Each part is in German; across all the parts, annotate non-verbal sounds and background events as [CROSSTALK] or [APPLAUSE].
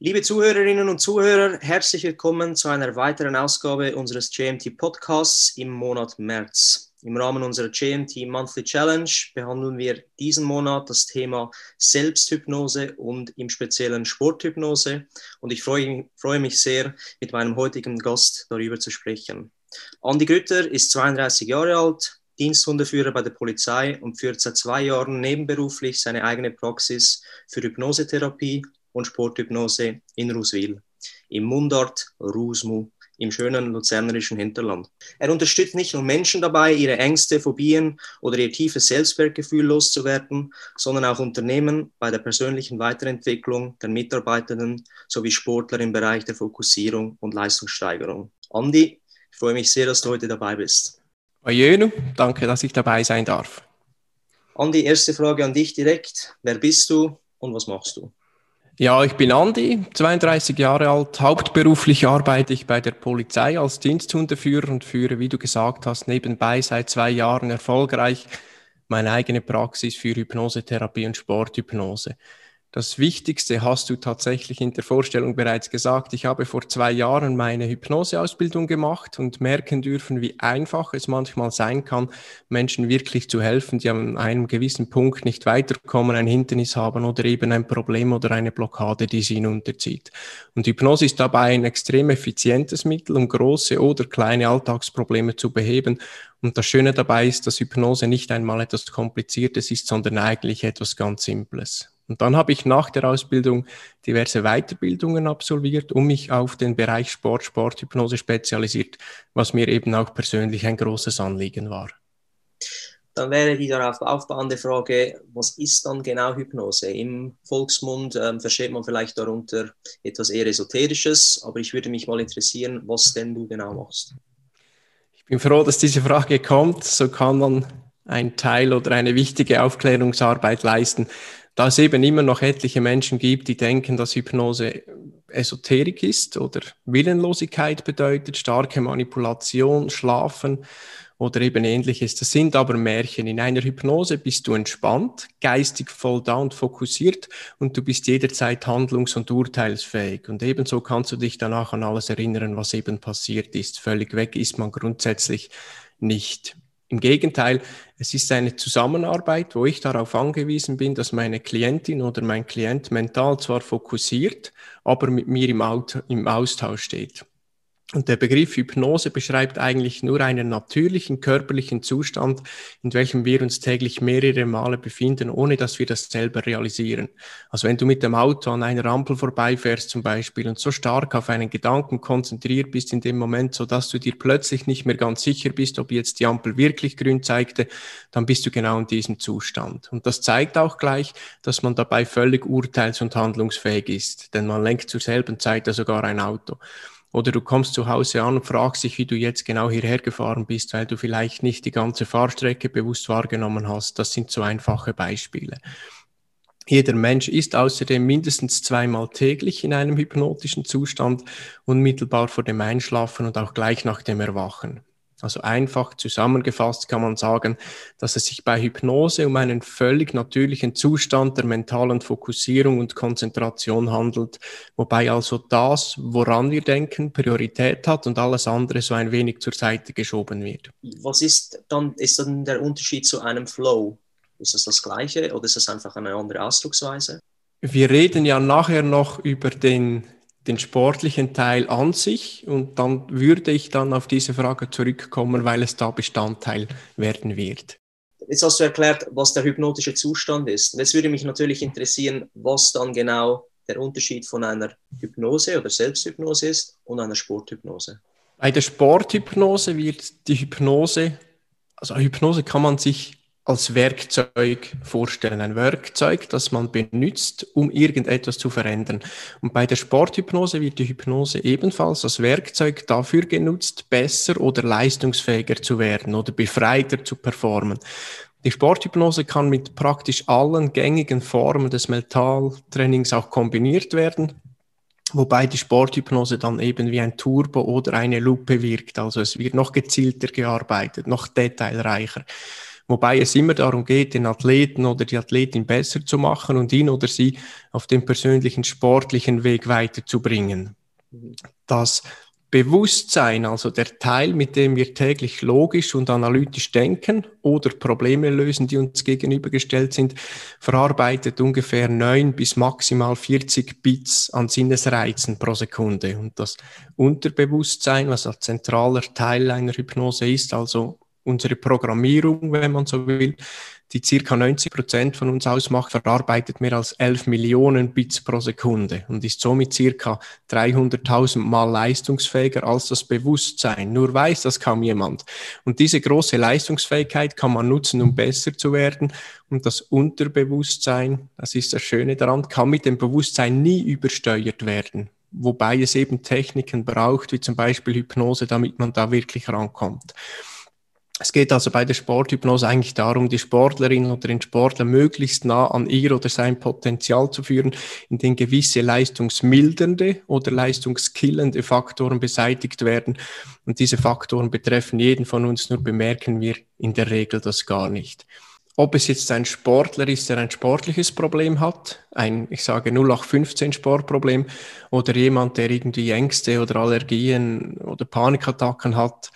Liebe Zuhörerinnen und Zuhörer, herzlich willkommen zu einer weiteren Ausgabe unseres GMT Podcasts im Monat März. Im Rahmen unserer GMT Monthly Challenge behandeln wir diesen Monat das Thema Selbsthypnose und im speziellen Sporthypnose. Und ich freue, freue mich sehr, mit meinem heutigen Gast darüber zu sprechen. Andi Grütter ist 32 Jahre alt, Diensthundeführer bei der Polizei und führt seit zwei Jahren nebenberuflich seine eigene Praxis für Hypnosetherapie und Sporthypnose in Ruswil, im Mundart Rusmu, im schönen luzernerischen Hinterland. Er unterstützt nicht nur Menschen dabei, ihre Ängste, Phobien oder ihr tiefes Selbstwertgefühl loszuwerden, sondern auch Unternehmen bei der persönlichen Weiterentwicklung der Mitarbeitenden sowie Sportler im Bereich der Fokussierung und Leistungssteigerung. Andi, ich freue mich sehr, dass du heute dabei bist. Ojenu, danke, dass ich dabei sein darf. Andi, erste Frage an dich direkt. Wer bist du und was machst du? Ja, ich bin Andi, 32 Jahre alt. Hauptberuflich arbeite ich bei der Polizei als Diensthundeführer und führe, wie du gesagt hast, nebenbei seit zwei Jahren erfolgreich meine eigene Praxis für Hypnosetherapie und Sporthypnose. Das Wichtigste hast du tatsächlich in der Vorstellung bereits gesagt. Ich habe vor zwei Jahren meine Hypnoseausbildung gemacht und merken dürfen, wie einfach es manchmal sein kann, Menschen wirklich zu helfen, die an einem gewissen Punkt nicht weiterkommen, ein Hindernis haben oder eben ein Problem oder eine Blockade, die sie hinunterzieht. Und Hypnose ist dabei ein extrem effizientes Mittel, um große oder kleine Alltagsprobleme zu beheben. Und das Schöne dabei ist, dass Hypnose nicht einmal etwas Kompliziertes ist, sondern eigentlich etwas ganz Simples. Und dann habe ich nach der Ausbildung diverse Weiterbildungen absolviert, um mich auf den Bereich Sport, Sporthypnose spezialisiert, was mir eben auch persönlich ein großes Anliegen war. Dann wäre die darauf aufbauende Frage, was ist dann genau Hypnose? Im Volksmund ähm, versteht man vielleicht darunter etwas eher Esoterisches, aber ich würde mich mal interessieren, was denn du genau machst. Ich bin froh, dass diese Frage kommt. So kann man ein Teil oder eine wichtige Aufklärungsarbeit leisten da es eben immer noch etliche Menschen gibt, die denken, dass Hypnose Esoterik ist oder Willenlosigkeit bedeutet, starke Manipulation, Schlafen oder eben ähnliches. Das sind aber Märchen. In einer Hypnose bist du entspannt, geistig voll da und fokussiert und du bist jederzeit handlungs- und urteilsfähig. Und ebenso kannst du dich danach an alles erinnern, was eben passiert ist. Völlig weg ist man grundsätzlich nicht. Im Gegenteil, es ist eine Zusammenarbeit, wo ich darauf angewiesen bin, dass meine Klientin oder mein Klient mental zwar fokussiert, aber mit mir im, Austausch steht. Und der Begriff Hypnose beschreibt eigentlich nur einen natürlichen körperlichen Zustand, in welchem wir uns täglich mehrere Male befinden, ohne dass wir das selber realisieren. Also wenn du mit dem Auto an einer Ampel vorbeifährst zum Beispiel und so stark auf einen Gedanken konzentriert bist in dem Moment, so dass du dir plötzlich nicht mehr ganz sicher bist, ob jetzt die Ampel wirklich grün zeigte, dann bist du genau in diesem Zustand. Und das zeigt auch gleich, dass man dabei völlig urteils- und handlungsfähig ist, denn man lenkt zur selben Zeit ja sogar ein Auto. Oder du kommst zu Hause an und fragst dich, wie du jetzt genau hierher gefahren bist, weil du vielleicht nicht die ganze Fahrstrecke bewusst wahrgenommen hast. Das sind so einfache Beispiele. Jeder Mensch ist außerdem mindestens zweimal täglich in einem hypnotischen Zustand, unmittelbar vor dem Einschlafen und auch gleich nach dem Erwachen. Also einfach zusammengefasst kann man sagen, dass es sich bei Hypnose um einen völlig natürlichen Zustand der mentalen Fokussierung und Konzentration handelt, wobei also das, woran wir denken, Priorität hat und alles andere so ein wenig zur Seite geschoben wird. Was ist dann, ist dann der Unterschied zu einem Flow? Ist das das gleiche oder ist das einfach eine andere Ausdrucksweise? Wir reden ja nachher noch über den den sportlichen Teil an sich und dann würde ich dann auf diese Frage zurückkommen, weil es da Bestandteil werden wird. Jetzt hast du erklärt, was der hypnotische Zustand ist. Und jetzt würde mich natürlich interessieren, was dann genau der Unterschied von einer Hypnose oder Selbsthypnose ist und einer Sporthypnose. Bei der Sporthypnose wird die Hypnose, also Hypnose kann man sich als Werkzeug vorstellen. Ein Werkzeug, das man benutzt, um irgendetwas zu verändern. Und bei der Sporthypnose wird die Hypnose ebenfalls als Werkzeug dafür genutzt, besser oder leistungsfähiger zu werden oder befreiter zu performen. Die Sporthypnose kann mit praktisch allen gängigen Formen des Mentaltrainings auch kombiniert werden, wobei die Sporthypnose dann eben wie ein Turbo oder eine Lupe wirkt. Also es wird noch gezielter gearbeitet, noch detailreicher. Wobei es immer darum geht, den Athleten oder die Athletin besser zu machen und ihn oder sie auf dem persönlichen sportlichen Weg weiterzubringen. Das Bewusstsein, also der Teil, mit dem wir täglich logisch und analytisch denken oder Probleme lösen, die uns gegenübergestellt sind, verarbeitet ungefähr neun bis maximal 40 Bits an Sinnesreizen pro Sekunde. Und das Unterbewusstsein, was ein zentraler Teil einer Hypnose ist, also unsere Programmierung, wenn man so will, die circa 90 Prozent von uns ausmacht, verarbeitet mehr als 11 Millionen Bits pro Sekunde und ist somit circa 300.000 Mal leistungsfähiger als das Bewusstsein. Nur weiß das kaum jemand. Und diese große Leistungsfähigkeit kann man nutzen, um besser zu werden. Und das Unterbewusstsein, das ist das Schöne daran, kann mit dem Bewusstsein nie übersteuert werden wobei es eben Techniken braucht, wie zum Beispiel Hypnose, damit man da wirklich rankommt. Es geht also bei der Sporthypnose eigentlich darum, die Sportlerin oder den Sportler möglichst nah an ihr oder sein Potenzial zu führen, indem gewisse leistungsmildernde oder leistungskillende Faktoren beseitigt werden. Und diese Faktoren betreffen jeden von uns, nur bemerken wir in der Regel das gar nicht. Ob es jetzt ein Sportler ist, der ein sportliches Problem hat, ein, ich sage 0815 Sportproblem, oder jemand, der irgendwie Ängste oder Allergien oder Panikattacken hat,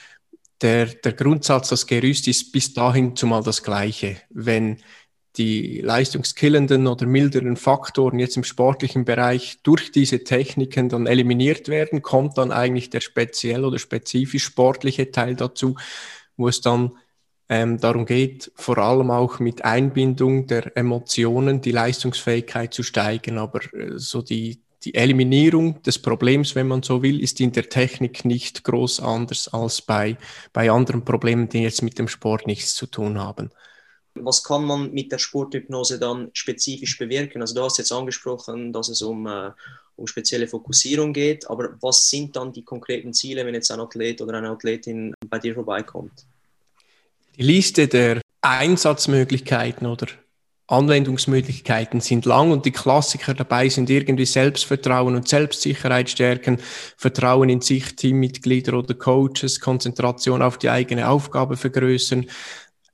der, der Grundsatz, das Gerüst ist bis dahin zumal das gleiche. Wenn die leistungskillenden oder milderen Faktoren jetzt im sportlichen Bereich durch diese Techniken dann eliminiert werden, kommt dann eigentlich der speziell oder spezifisch sportliche Teil dazu, wo es dann ähm, darum geht, vor allem auch mit Einbindung der Emotionen die Leistungsfähigkeit zu steigern. Aber äh, so die, die Eliminierung des Problems, wenn man so will, ist in der Technik nicht groß anders als bei, bei anderen Problemen, die jetzt mit dem Sport nichts zu tun haben. Was kann man mit der Sporthypnose dann spezifisch bewirken? Also du hast jetzt angesprochen, dass es um, äh, um spezielle Fokussierung geht, aber was sind dann die konkreten Ziele, wenn jetzt ein Athlet oder eine Athletin bei dir vorbeikommt? Die Liste der Einsatzmöglichkeiten oder Anwendungsmöglichkeiten sind lang und die Klassiker dabei sind irgendwie Selbstvertrauen und Selbstsicherheit stärken, Vertrauen in sich, Teammitglieder oder Coaches, Konzentration auf die eigene Aufgabe vergrößern,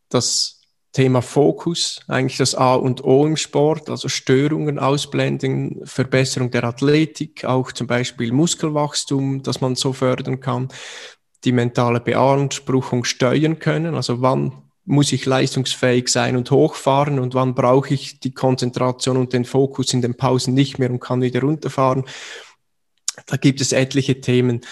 das Thema Fokus, eigentlich das A und O im Sport, also Störungen ausblenden, Verbesserung der Athletik, auch zum Beispiel Muskelwachstum, das man so fördern kann, die mentale Beanspruchung steuern können, also wann muss ich leistungsfähig sein und hochfahren und wann brauche ich die Konzentration und den Fokus in den Pausen nicht mehr und kann wieder runterfahren. Da gibt es etliche Themen.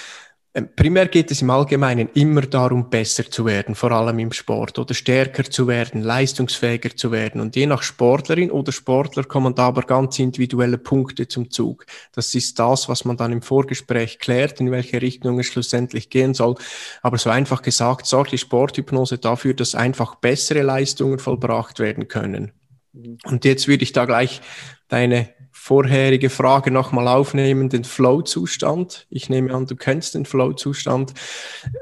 Ähm, primär geht es im Allgemeinen immer darum, besser zu werden, vor allem im Sport oder stärker zu werden, leistungsfähiger zu werden. Und je nach Sportlerin oder Sportler kommen da aber ganz individuelle Punkte zum Zug. Das ist das, was man dann im Vorgespräch klärt, in welche Richtung es schlussendlich gehen soll. Aber so einfach gesagt, sorgt die Sporthypnose dafür, dass einfach bessere Leistungen vollbracht werden können. Mhm. Und jetzt würde ich da gleich deine vorherige Frage nochmal aufnehmen, den Flow-Zustand. Ich nehme an, du kennst den Flow-Zustand.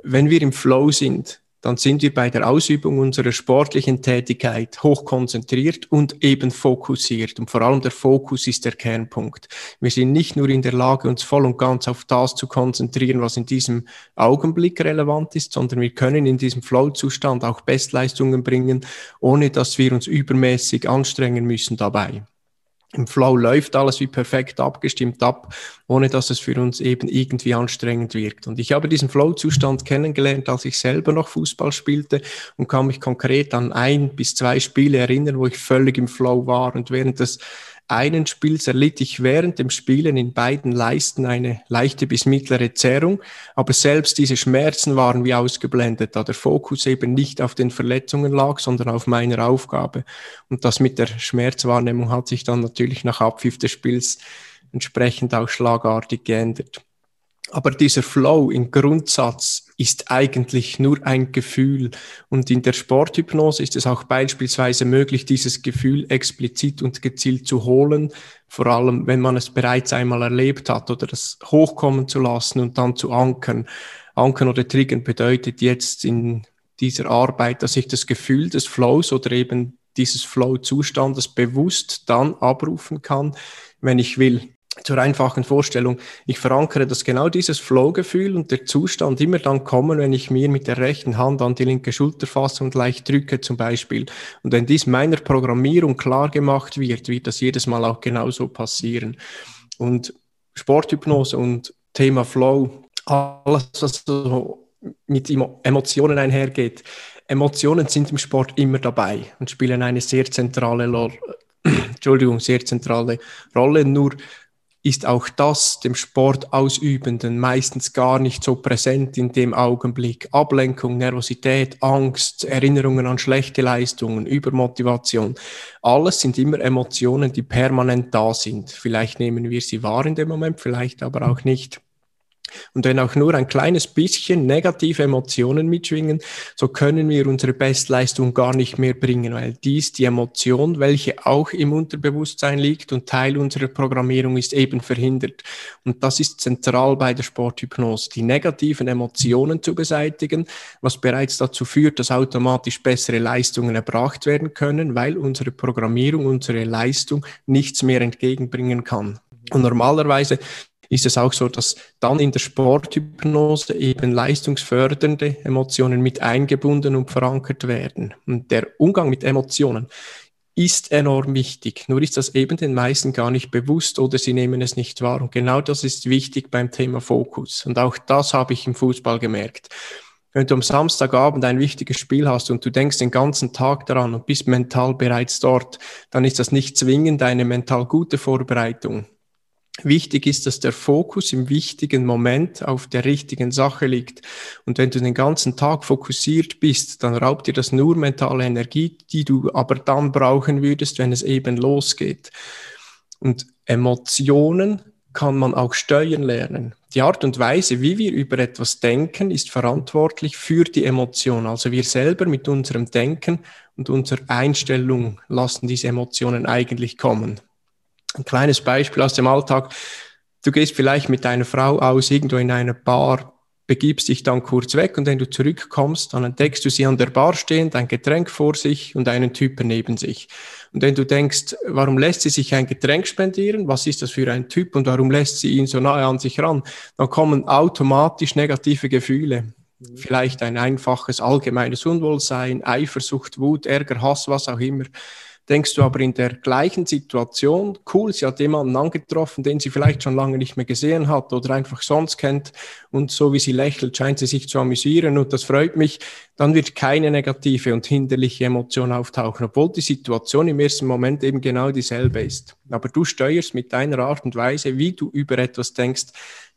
Wenn wir im Flow sind, dann sind wir bei der Ausübung unserer sportlichen Tätigkeit hoch konzentriert und eben fokussiert. Und vor allem der Fokus ist der Kernpunkt. Wir sind nicht nur in der Lage, uns voll und ganz auf das zu konzentrieren, was in diesem Augenblick relevant ist, sondern wir können in diesem Flow-Zustand auch Bestleistungen bringen, ohne dass wir uns übermäßig anstrengen müssen dabei im Flow läuft alles wie perfekt abgestimmt ab, ohne dass es für uns eben irgendwie anstrengend wirkt. Und ich habe diesen Flow-Zustand kennengelernt, als ich selber noch Fußball spielte und kann mich konkret an ein bis zwei Spiele erinnern, wo ich völlig im Flow war. Und während des einen Spiels erlitt ich während dem Spielen in beiden Leisten eine leichte bis mittlere Zerrung, aber selbst diese Schmerzen waren wie ausgeblendet, da der Fokus eben nicht auf den Verletzungen lag, sondern auf meiner Aufgabe. Und das mit der Schmerzwahrnehmung hat sich dann natürlich nach Abpfiff des Spiels entsprechend auch schlagartig geändert. Aber dieser Flow im Grundsatz ist eigentlich nur ein Gefühl. Und in der Sporthypnose ist es auch beispielsweise möglich, dieses Gefühl explizit und gezielt zu holen, vor allem wenn man es bereits einmal erlebt hat oder das hochkommen zu lassen und dann zu ankern. Ankern oder triggern bedeutet jetzt in dieser Arbeit, dass ich das Gefühl des Flows oder eben dieses Flow-Zustandes bewusst dann abrufen kann, wenn ich will. Zur einfachen Vorstellung, ich verankere, dass genau dieses Flow-Gefühl und der Zustand immer dann kommen, wenn ich mir mit der rechten Hand an die linke Schulter fasse und leicht drücke zum Beispiel. Und wenn dies meiner Programmierung klar gemacht wird, wird das jedes Mal auch genauso passieren. Und Sporthypnose und Thema Flow, alles, was so mit Emotionen einhergeht. Emotionen sind im Sport immer dabei und spielen eine sehr zentrale, [CLEARS THROAT] Entschuldigung, sehr zentrale Rolle. Nur ist auch das dem Sportausübenden meistens gar nicht so präsent in dem Augenblick. Ablenkung, Nervosität, Angst, Erinnerungen an schlechte Leistungen, Übermotivation. Alles sind immer Emotionen, die permanent da sind. Vielleicht nehmen wir sie wahr in dem Moment, vielleicht aber auch nicht. Und wenn auch nur ein kleines bisschen negative Emotionen mitschwingen, so können wir unsere Bestleistung gar nicht mehr bringen, weil dies die Emotion, welche auch im Unterbewusstsein liegt und Teil unserer Programmierung ist, eben verhindert. Und das ist zentral bei der Sporthypnose, die negativen Emotionen zu beseitigen, was bereits dazu führt, dass automatisch bessere Leistungen erbracht werden können, weil unsere Programmierung, unsere Leistung nichts mehr entgegenbringen kann. Und normalerweise ist es auch so, dass dann in der Sporthypnose eben leistungsfördernde Emotionen mit eingebunden und verankert werden. Und der Umgang mit Emotionen ist enorm wichtig. Nur ist das eben den meisten gar nicht bewusst oder sie nehmen es nicht wahr. Und genau das ist wichtig beim Thema Fokus. Und auch das habe ich im Fußball gemerkt. Wenn du am Samstagabend ein wichtiges Spiel hast und du denkst den ganzen Tag daran und bist mental bereits dort, dann ist das nicht zwingend eine mental gute Vorbereitung. Wichtig ist, dass der Fokus im wichtigen Moment auf der richtigen Sache liegt. Und wenn du den ganzen Tag fokussiert bist, dann raubt dir das nur mentale Energie, die du aber dann brauchen würdest, wenn es eben losgeht. Und Emotionen kann man auch steuern lernen. Die Art und Weise, wie wir über etwas denken, ist verantwortlich für die Emotion. Also wir selber mit unserem Denken und unserer Einstellung lassen diese Emotionen eigentlich kommen. Ein kleines Beispiel aus dem Alltag. Du gehst vielleicht mit deiner Frau aus irgendwo in einer Bar, begibst dich dann kurz weg und wenn du zurückkommst, dann entdeckst du sie an der Bar stehen, ein Getränk vor sich und einen Typen neben sich. Und wenn du denkst, warum lässt sie sich ein Getränk spendieren? Was ist das für ein Typ und warum lässt sie ihn so nahe an sich ran? Dann kommen automatisch negative Gefühle. Mhm. Vielleicht ein einfaches allgemeines Unwohlsein, Eifersucht, Wut, Ärger, Hass, was auch immer denkst du aber in der gleichen Situation, cool, sie hat jemanden angetroffen, den sie vielleicht schon lange nicht mehr gesehen hat oder einfach sonst kennt und so wie sie lächelt, scheint sie sich zu amüsieren und das freut mich, dann wird keine negative und hinderliche Emotion auftauchen, obwohl die Situation im ersten Moment eben genau dieselbe ist. Aber du steuerst mit deiner Art und Weise, wie du über etwas denkst,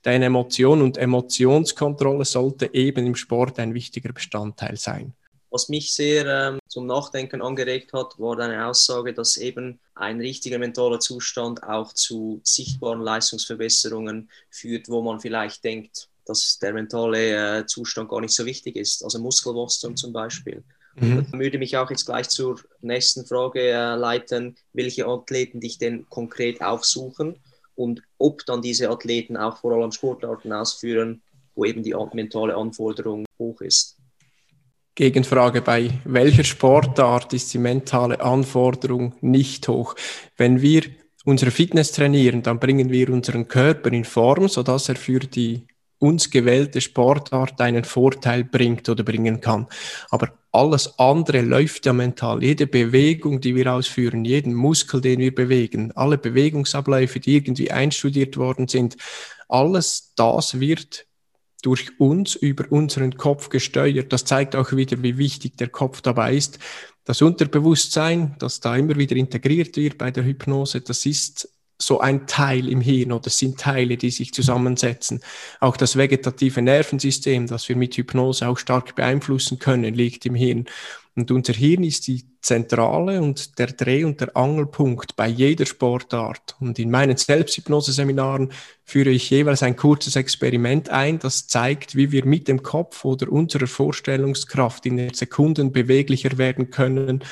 deine Emotion und Emotionskontrolle sollte eben im Sport ein wichtiger Bestandteil sein. Was mich sehr ähm, zum Nachdenken angeregt hat, war deine Aussage, dass eben ein richtiger mentaler Zustand auch zu sichtbaren Leistungsverbesserungen führt, wo man vielleicht denkt, dass der mentale äh, Zustand gar nicht so wichtig ist. Also Muskelwachstum zum Beispiel. Mhm. Das würde mich auch jetzt gleich zur nächsten Frage äh, leiten, welche Athleten dich denn konkret aufsuchen und ob dann diese Athleten auch vor allem Sportarten ausführen, wo eben die mentale Anforderung hoch ist. Gegenfrage, bei welcher Sportart ist die mentale Anforderung nicht hoch? Wenn wir unsere Fitness trainieren, dann bringen wir unseren Körper in Form, sodass er für die uns gewählte Sportart einen Vorteil bringt oder bringen kann. Aber alles andere läuft ja mental. Jede Bewegung, die wir ausführen, jeden Muskel, den wir bewegen, alle Bewegungsabläufe, die irgendwie einstudiert worden sind, alles das wird durch uns über unseren Kopf gesteuert. Das zeigt auch wieder, wie wichtig der Kopf dabei ist. Das Unterbewusstsein, das da immer wieder integriert wird bei der Hypnose, das ist so ein Teil im Hirn oder sind Teile, die sich zusammensetzen. Auch das vegetative Nervensystem, das wir mit Hypnose auch stark beeinflussen können, liegt im Hirn. Und unser Hirn ist die Zentrale und der Dreh- und der Angelpunkt bei jeder Sportart. Und in meinen Selbsthypnose-Seminaren führe ich jeweils ein kurzes Experiment ein, das zeigt, wie wir mit dem Kopf oder unserer Vorstellungskraft in Sekunden beweglicher werden können,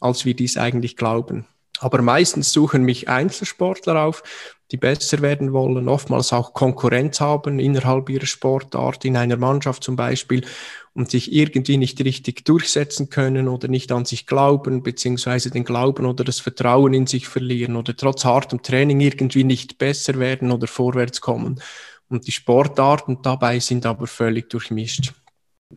als wir dies eigentlich glauben. Aber meistens suchen mich Einzelsportler auf, die besser werden wollen, oftmals auch Konkurrenz haben innerhalb ihrer Sportart, in einer Mannschaft zum Beispiel, und sich irgendwie nicht richtig durchsetzen können oder nicht an sich glauben, beziehungsweise den Glauben oder das Vertrauen in sich verlieren oder trotz hartem Training irgendwie nicht besser werden oder vorwärts kommen. Und die Sportarten dabei sind aber völlig durchmischt.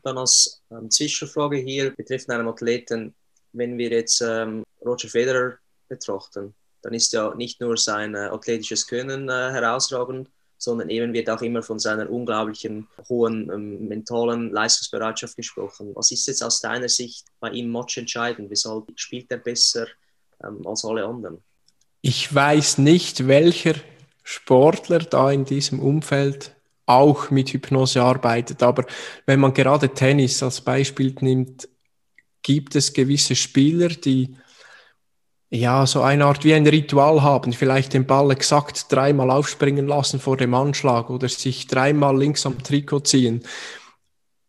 Dann als ähm, Zwischenfrage hier betreffend einen Athleten, wenn wir jetzt ähm, Roger Federer betrachten, dann ist ja nicht nur sein äh, athletisches Können äh, herausragend, sondern eben wird auch immer von seiner unglaublichen hohen ähm, mentalen Leistungsbereitschaft gesprochen. Was ist jetzt aus deiner Sicht bei ihm matchentscheidend? Weshalb spielt er besser ähm, als alle anderen? Ich weiß nicht, welcher Sportler da in diesem Umfeld auch mit Hypnose arbeitet, aber wenn man gerade Tennis als Beispiel nimmt, gibt es gewisse Spieler, die ja, so eine Art wie ein Ritual haben, vielleicht den Ball exakt dreimal aufspringen lassen vor dem Anschlag oder sich dreimal links am Trikot ziehen.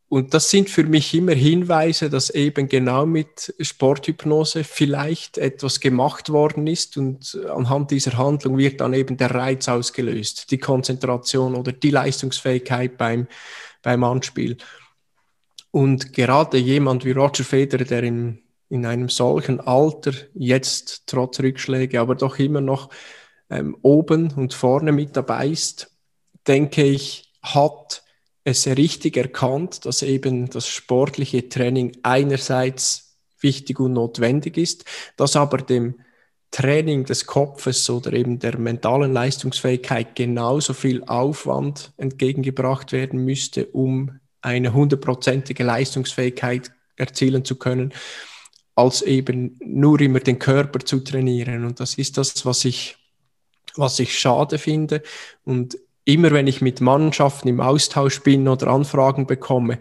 Und das sind für mich immer Hinweise, dass eben genau mit Sporthypnose vielleicht etwas gemacht worden ist und anhand dieser Handlung wird dann eben der Reiz ausgelöst, die Konzentration oder die Leistungsfähigkeit beim, beim Anspiel. Und gerade jemand wie Roger Federer, der im in einem solchen Alter, jetzt trotz Rückschläge, aber doch immer noch ähm, oben und vorne mit dabei ist, denke ich, hat es richtig erkannt, dass eben das sportliche Training einerseits wichtig und notwendig ist, dass aber dem Training des Kopfes oder eben der mentalen Leistungsfähigkeit genauso viel Aufwand entgegengebracht werden müsste, um eine hundertprozentige Leistungsfähigkeit erzielen zu können als eben nur immer den Körper zu trainieren. Und das ist das, was ich, was ich schade finde. Und immer wenn ich mit Mannschaften im Austausch bin oder Anfragen bekomme,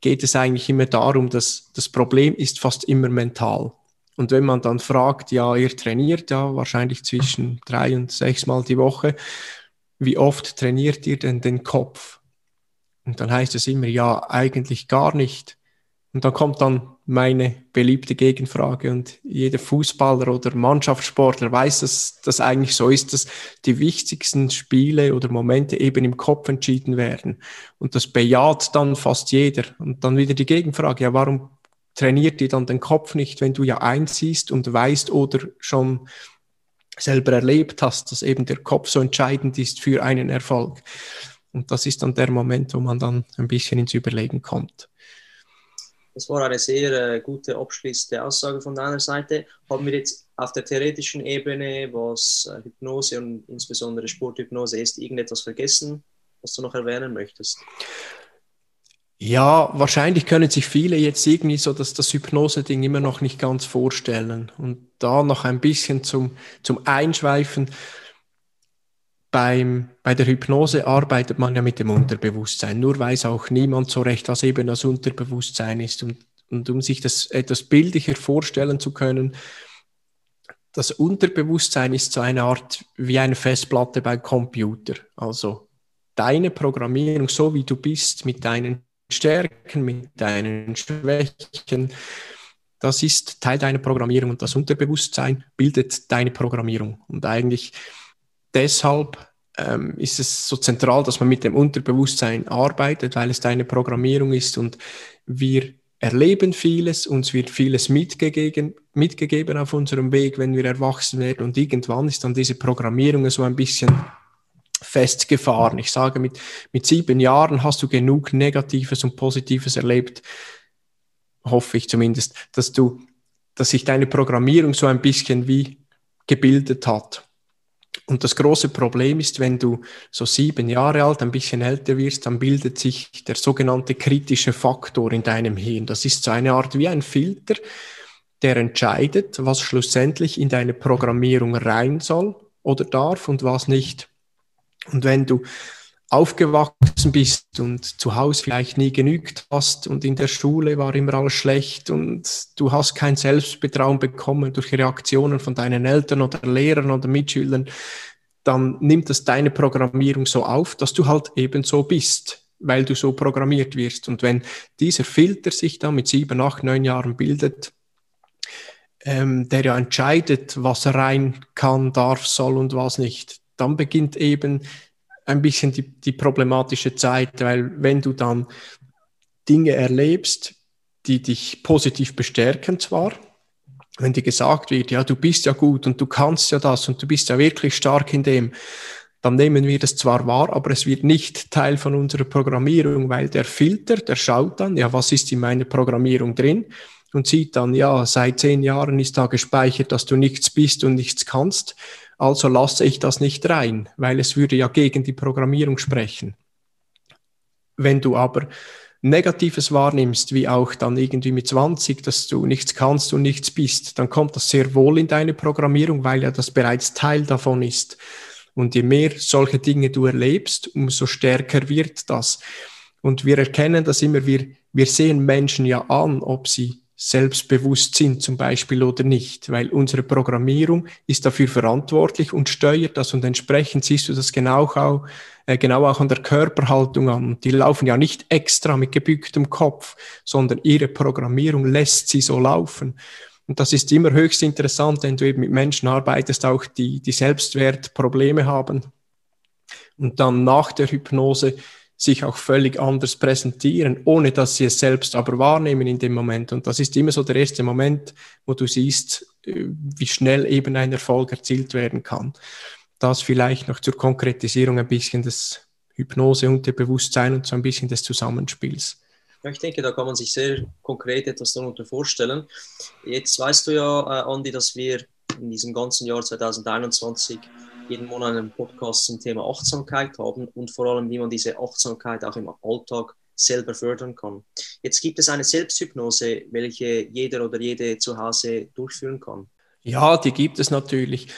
geht es eigentlich immer darum, dass das Problem ist fast immer mental. Und wenn man dann fragt, ja, ihr trainiert ja wahrscheinlich zwischen drei und sechs Mal die Woche, wie oft trainiert ihr denn den Kopf? Und dann heißt es immer, ja, eigentlich gar nicht. Und dann kommt dann meine beliebte Gegenfrage und jeder Fußballer oder Mannschaftssportler weiß, dass das eigentlich so ist, dass die wichtigsten Spiele oder Momente eben im Kopf entschieden werden. Und das bejaht dann fast jeder. Und dann wieder die Gegenfrage, ja, warum trainiert ihr dann den Kopf nicht, wenn du ja einsiehst und weißt oder schon selber erlebt hast, dass eben der Kopf so entscheidend ist für einen Erfolg. Und das ist dann der Moment, wo man dann ein bisschen ins Überlegen kommt. Das war eine sehr äh, gute abschließende Aussage von deiner Seite. Haben wir jetzt auf der theoretischen Ebene, was äh, Hypnose und insbesondere Sporthypnose ist, irgendetwas vergessen, was du noch erwähnen möchtest? Ja, wahrscheinlich können sich viele jetzt irgendwie so dass das Hypnose-Ding immer noch nicht ganz vorstellen. Und da noch ein bisschen zum, zum Einschweifen beim, bei der Hypnose arbeitet man ja mit dem Unterbewusstsein. Nur weiß auch niemand so recht, was eben das Unterbewusstsein ist. Und, und um sich das etwas bildlicher vorstellen zu können, das Unterbewusstsein ist so eine Art wie eine Festplatte beim Computer. Also deine Programmierung, so wie du bist, mit deinen Stärken, mit deinen Schwächen, das ist Teil deiner Programmierung und das Unterbewusstsein bildet deine Programmierung. Und eigentlich deshalb ähm, ist es so zentral, dass man mit dem Unterbewusstsein arbeitet, weil es deine Programmierung ist und wir erleben vieles, uns wird vieles mitgegeben, mitgegeben auf unserem Weg, wenn wir erwachsen werden und irgendwann ist dann diese Programmierung so ein bisschen festgefahren. Ich sage, mit, mit sieben Jahren hast du genug Negatives und Positives erlebt, hoffe ich zumindest, dass du, dass sich deine Programmierung so ein bisschen wie gebildet hat. Und das große Problem ist, wenn du so sieben Jahre alt, ein bisschen älter wirst, dann bildet sich der sogenannte kritische Faktor in deinem Hirn. Das ist so eine Art wie ein Filter, der entscheidet, was schlussendlich in deine Programmierung rein soll oder darf und was nicht. Und wenn du aufgewachsen bist und zu Hause vielleicht nie genügt hast und in der Schule war immer alles schlecht und du hast kein Selbstbetrauen bekommen durch Reaktionen von deinen Eltern oder Lehrern oder Mitschülern, dann nimmt das deine Programmierung so auf, dass du halt eben so bist, weil du so programmiert wirst. Und wenn dieser Filter sich dann mit sieben, acht, neun Jahren bildet, ähm, der ja entscheidet, was rein kann, darf, soll und was nicht, dann beginnt eben ein bisschen die, die problematische Zeit, weil wenn du dann Dinge erlebst, die dich positiv bestärken zwar, wenn dir gesagt wird, ja, du bist ja gut und du kannst ja das und du bist ja wirklich stark in dem, dann nehmen wir das zwar wahr, aber es wird nicht Teil von unserer Programmierung, weil der Filter, der schaut dann, ja, was ist in meiner Programmierung drin und sieht dann, ja, seit zehn Jahren ist da gespeichert, dass du nichts bist und nichts kannst, also lasse ich das nicht rein, weil es würde ja gegen die Programmierung sprechen. Wenn du aber Negatives wahrnimmst, wie auch dann irgendwie mit 20, dass du nichts kannst und nichts bist, dann kommt das sehr wohl in deine Programmierung, weil ja das bereits Teil davon ist. Und je mehr solche Dinge du erlebst, umso stärker wird das. Und wir erkennen das immer, wir, wir sehen Menschen ja an, ob sie selbstbewusst sind zum Beispiel oder nicht, weil unsere Programmierung ist dafür verantwortlich und steuert das und entsprechend siehst du das genau auch, äh, genau auch an der Körperhaltung an. Die laufen ja nicht extra mit gebücktem Kopf, sondern ihre Programmierung lässt sie so laufen. Und das ist immer höchst interessant, wenn du eben mit Menschen arbeitest, auch die, die Selbstwertprobleme haben und dann nach der Hypnose sich auch völlig anders präsentieren, ohne dass sie es selbst aber wahrnehmen in dem Moment. Und das ist immer so der erste Moment, wo du siehst, äh, wie schnell eben ein Erfolg erzielt werden kann. Das vielleicht noch zur Konkretisierung ein bisschen des Hypnose und der Bewusstsein und so ein bisschen des Zusammenspiels. Ja, ich denke, da kann man sich sehr konkret etwas darunter vorstellen. Jetzt weißt du ja, äh, Andi, dass wir in diesem ganzen Jahr 2021 jeden Monat einen Podcast zum Thema Achtsamkeit haben und vor allem, wie man diese Achtsamkeit auch im Alltag selber fördern kann. Jetzt gibt es eine Selbsthypnose, welche jeder oder jede zu Hause durchführen kann. Ja, die gibt es natürlich.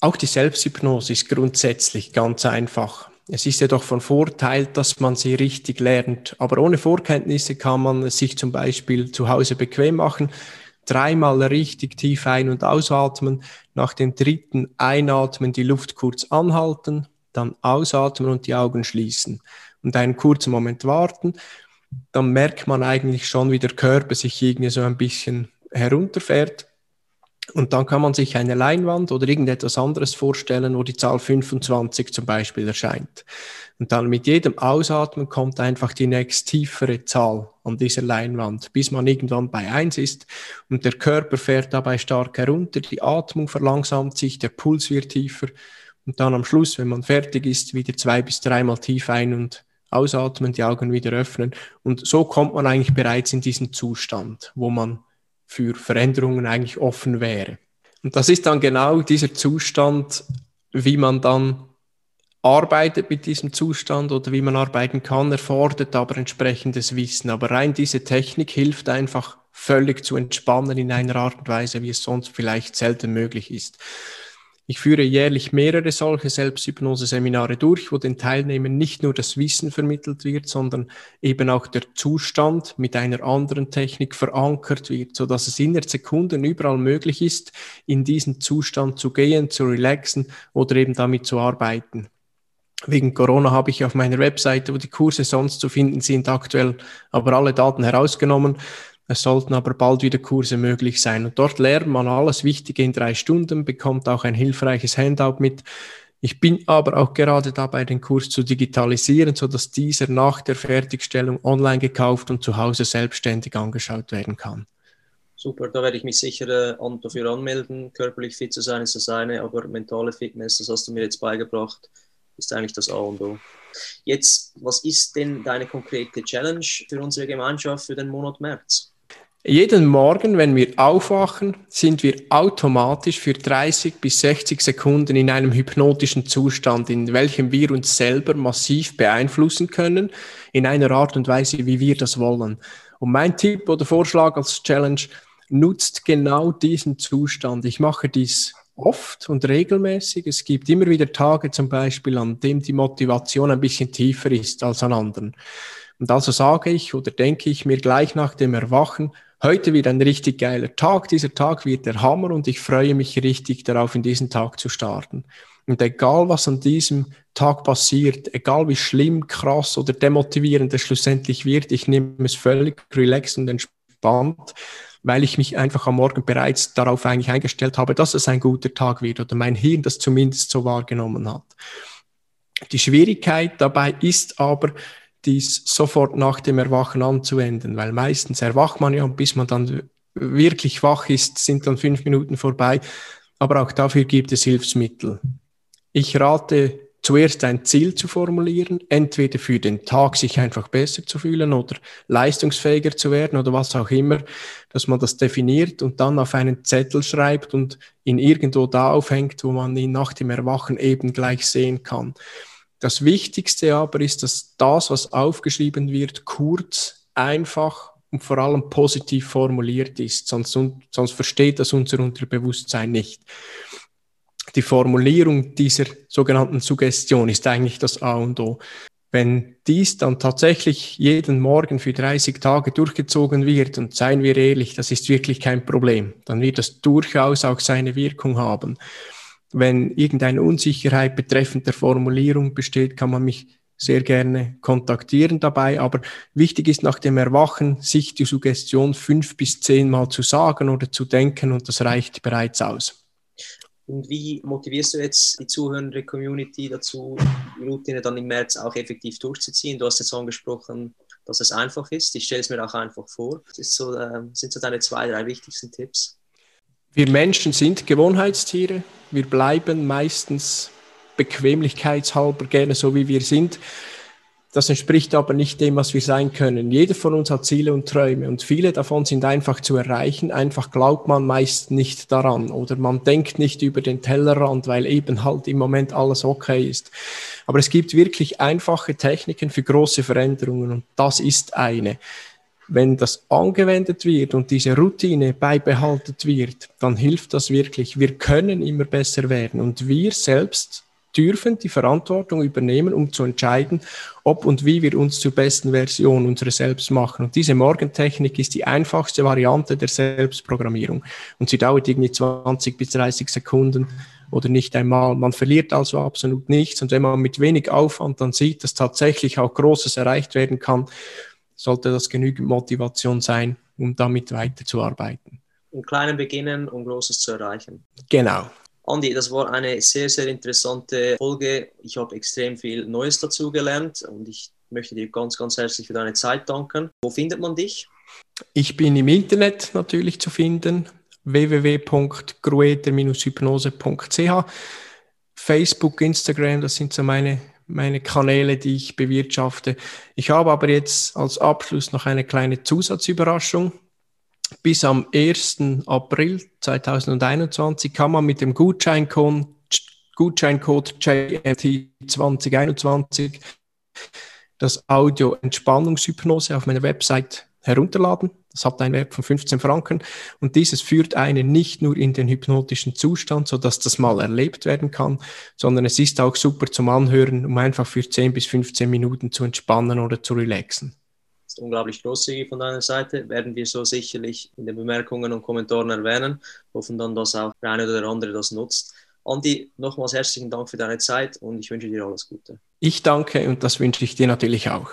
Auch die Selbsthypnose ist grundsätzlich ganz einfach. Es ist jedoch von Vorteil, dass man sie richtig lernt. Aber ohne Vorkenntnisse kann man es sich zum Beispiel zu Hause bequem machen, dreimal richtig tief ein- und ausatmen, nach dem dritten Einatmen die Luft kurz anhalten, dann ausatmen und die Augen schließen und einen kurzen Moment warten. Dann merkt man eigentlich schon, wie der Körper sich irgendwie so ein bisschen herunterfährt und dann kann man sich eine Leinwand oder irgendetwas anderes vorstellen, wo die Zahl 25 zum Beispiel erscheint. Und dann mit jedem Ausatmen kommt einfach die nächst tiefere Zahl an dieser Leinwand, bis man irgendwann bei 1 ist. Und der Körper fährt dabei stark herunter, die Atmung verlangsamt sich, der Puls wird tiefer. Und dann am Schluss, wenn man fertig ist, wieder zwei bis dreimal tief ein- und ausatmen, die Augen wieder öffnen. Und so kommt man eigentlich bereits in diesen Zustand, wo man für Veränderungen eigentlich offen wäre. Und das ist dann genau dieser Zustand, wie man dann arbeitet mit diesem Zustand oder wie man arbeiten kann, erfordert aber entsprechendes Wissen. Aber rein diese Technik hilft einfach völlig zu entspannen in einer Art und Weise, wie es sonst vielleicht selten möglich ist. Ich führe jährlich mehrere solche Selbsthypnose-Seminare durch, wo den Teilnehmern nicht nur das Wissen vermittelt wird, sondern eben auch der Zustand mit einer anderen Technik verankert wird, so dass es innerhalb Sekunden überall möglich ist, in diesen Zustand zu gehen, zu relaxen oder eben damit zu arbeiten. Wegen Corona habe ich auf meiner Webseite, wo die Kurse sonst zu finden sind, aktuell aber alle Daten herausgenommen. Es sollten aber bald wieder Kurse möglich sein. Und dort lernt man alles Wichtige in drei Stunden, bekommt auch ein hilfreiches Handout mit. Ich bin aber auch gerade dabei, den Kurs zu digitalisieren, so dass dieser nach der Fertigstellung online gekauft und zu Hause selbstständig angeschaut werden kann. Super, da werde ich mich sicher äh, dafür anmelden. Körperlich fit zu sein ist das eine, aber mentale Fitness, das hast du mir jetzt beigebracht, ist eigentlich das A und O. Jetzt, was ist denn deine konkrete Challenge für unsere Gemeinschaft für den Monat März? Jeden Morgen, wenn wir aufwachen, sind wir automatisch für 30 bis 60 Sekunden in einem hypnotischen Zustand, in welchem wir uns selber massiv beeinflussen können, in einer Art und Weise, wie wir das wollen. Und mein Tipp oder Vorschlag als Challenge, nutzt genau diesen Zustand. Ich mache dies oft und regelmäßig. Es gibt immer wieder Tage zum Beispiel, an dem die Motivation ein bisschen tiefer ist als an anderen. Und also sage ich oder denke ich mir gleich nach dem Erwachen, Heute wird ein richtig geiler Tag. Dieser Tag wird der Hammer und ich freue mich richtig darauf, in diesen Tag zu starten. Und egal, was an diesem Tag passiert, egal wie schlimm, krass oder demotivierend es schlussendlich wird, ich nehme es völlig relaxed und entspannt, weil ich mich einfach am Morgen bereits darauf eigentlich eingestellt habe, dass es ein guter Tag wird oder mein Hirn das zumindest so wahrgenommen hat. Die Schwierigkeit dabei ist aber, dies sofort nach dem Erwachen anzuwenden, weil meistens erwacht man ja und bis man dann wirklich wach ist, sind dann fünf Minuten vorbei. Aber auch dafür gibt es Hilfsmittel. Ich rate zuerst ein Ziel zu formulieren, entweder für den Tag sich einfach besser zu fühlen oder leistungsfähiger zu werden oder was auch immer, dass man das definiert und dann auf einen Zettel schreibt und ihn irgendwo da aufhängt, wo man ihn nach dem Erwachen eben gleich sehen kann. Das Wichtigste aber ist, dass das, was aufgeschrieben wird, kurz, einfach und vor allem positiv formuliert ist, sonst, sonst versteht das unser Unterbewusstsein nicht. Die Formulierung dieser sogenannten Suggestion ist eigentlich das A und O. Wenn dies dann tatsächlich jeden Morgen für 30 Tage durchgezogen wird, und seien wir ehrlich, das ist wirklich kein Problem, dann wird das durchaus auch seine Wirkung haben. Wenn irgendeine Unsicherheit betreffend der Formulierung besteht, kann man mich sehr gerne kontaktieren dabei. Aber wichtig ist nach dem Erwachen, sich die Suggestion fünf bis zehnmal zu sagen oder zu denken und das reicht bereits aus. Und wie motivierst du jetzt die zuhörende Community dazu, die Routine dann im März auch effektiv durchzuziehen? Du hast jetzt angesprochen, dass es einfach ist. Ich stelle es mir auch einfach vor. Das so, äh, sind so deine zwei, drei wichtigsten Tipps. Wir Menschen sind Gewohnheitstiere. Wir bleiben meistens bequemlichkeitshalber gerne so, wie wir sind. Das entspricht aber nicht dem, was wir sein können. Jeder von uns hat Ziele und Träume und viele davon sind einfach zu erreichen. Einfach glaubt man meist nicht daran oder man denkt nicht über den Tellerrand, weil eben halt im Moment alles okay ist. Aber es gibt wirklich einfache Techniken für große Veränderungen und das ist eine. Wenn das angewendet wird und diese Routine beibehalten wird, dann hilft das wirklich. Wir können immer besser werden und wir selbst dürfen die Verantwortung übernehmen, um zu entscheiden, ob und wie wir uns zur besten Version unserer selbst machen. Und diese Morgentechnik ist die einfachste Variante der Selbstprogrammierung. Und sie dauert irgendwie 20 bis 30 Sekunden oder nicht einmal. Man verliert also absolut nichts. Und wenn man mit wenig Aufwand dann sieht, dass tatsächlich auch Großes erreicht werden kann, sollte das genügend Motivation sein, um damit weiterzuarbeiten. Im Kleinen beginnen, um Großes zu erreichen. Genau. Andi, das war eine sehr, sehr interessante Folge. Ich habe extrem viel Neues dazu gelernt und ich möchte dir ganz, ganz herzlich für deine Zeit danken. Wo findet man dich? Ich bin im Internet natürlich zu finden, www.grueter-hypnose.ch. Facebook, Instagram, das sind so meine meine Kanäle, die ich bewirtschafte. Ich habe aber jetzt als Abschluss noch eine kleine Zusatzüberraschung. Bis am 1. April 2021 kann man mit dem Gutscheincode, Gutscheincode JMT 2021 das Audio Entspannungshypnose auf meiner Website herunterladen. Das hat einen Wert von 15 Franken und dieses führt einen nicht nur in den hypnotischen Zustand, sodass das mal erlebt werden kann, sondern es ist auch super zum Anhören, um einfach für 10 bis 15 Minuten zu entspannen oder zu relaxen. Das ist unglaublich großzügig von deiner Seite, werden wir so sicherlich in den Bemerkungen und Kommentaren erwähnen, hoffen dann, dass auch der eine oder der andere das nutzt. Andi, nochmals herzlichen Dank für deine Zeit und ich wünsche dir alles Gute. Ich danke und das wünsche ich dir natürlich auch.